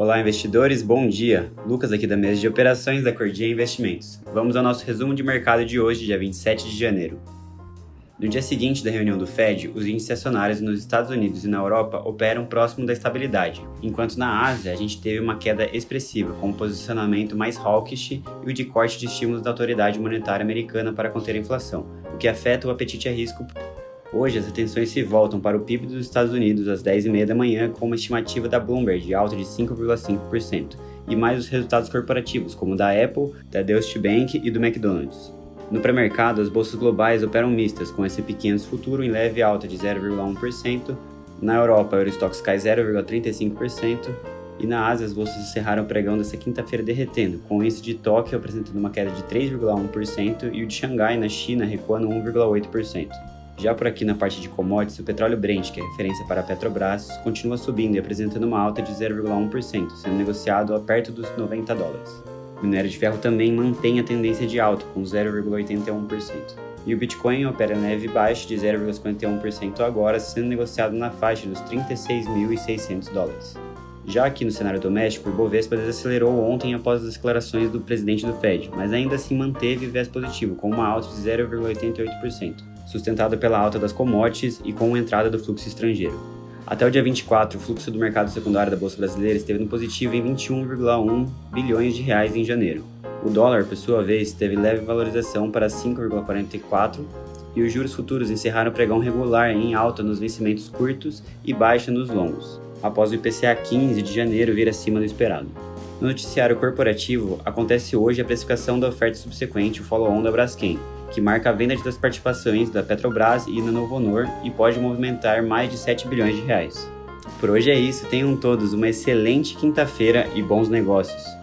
Olá, investidores, bom dia! Lucas aqui da mesa de operações da Cordia Investimentos. Vamos ao nosso resumo de mercado de hoje, dia 27 de janeiro. No dia seguinte da reunião do Fed, os índices acionários nos Estados Unidos e na Europa operam próximo da estabilidade, enquanto na Ásia a gente teve uma queda expressiva, com um posicionamento mais hawkish e o de corte de estímulos da autoridade monetária americana para conter a inflação, o que afeta o apetite a risco Hoje, as atenções se voltam para o PIB dos Estados Unidos às 10h30 da manhã, com uma estimativa da Bloomberg de alta de 5,5%, e mais os resultados corporativos, como da Apple, da Deutsche Bank e do McDonald's. No pré-mercado, as bolsas globais operam mistas, com S&P 500 futuro em leve alta de 0,1%, na Europa, o Eurostoxx cai 0,35%, e na Ásia, as bolsas encerraram o pregão desta quinta-feira derretendo, com o índice de Tóquio apresentando uma queda de 3,1% e o de Xangai, na China, recuando 1,8%. Já por aqui na parte de commodities, o petróleo Brent, que é referência para a Petrobras, continua subindo e apresentando uma alta de 0,1%, sendo negociado a perto dos 90 dólares. O minério de ferro também mantém a tendência de alta, com 0,81%. E o Bitcoin opera leve baixa de 0,51% agora, sendo negociado na faixa dos 36.600 dólares. Já aqui no cenário doméstico, o Ibovespa desacelerou ontem após as declarações do presidente do Fed, mas ainda assim manteve viés positivo, com uma alta de 0,88% sustentado pela alta das commodities e com a entrada do fluxo estrangeiro. Até o dia 24, o fluxo do mercado secundário da Bolsa Brasileira esteve no positivo em 21,1 bilhões de reais em janeiro. O dólar, por sua vez, teve leve valorização para 5,44 e os juros futuros encerraram o pregão regular em alta nos vencimentos curtos e baixa nos longos, após o IPCA 15 de janeiro vir acima do esperado. No noticiário corporativo, acontece hoje a precificação da oferta subsequente, o follow-on da Braskem, que marca a venda das participações da Petrobras e da Novo Honor e pode movimentar mais de 7 bilhões de reais. Por hoje é isso, tenham todos uma excelente quinta-feira e bons negócios.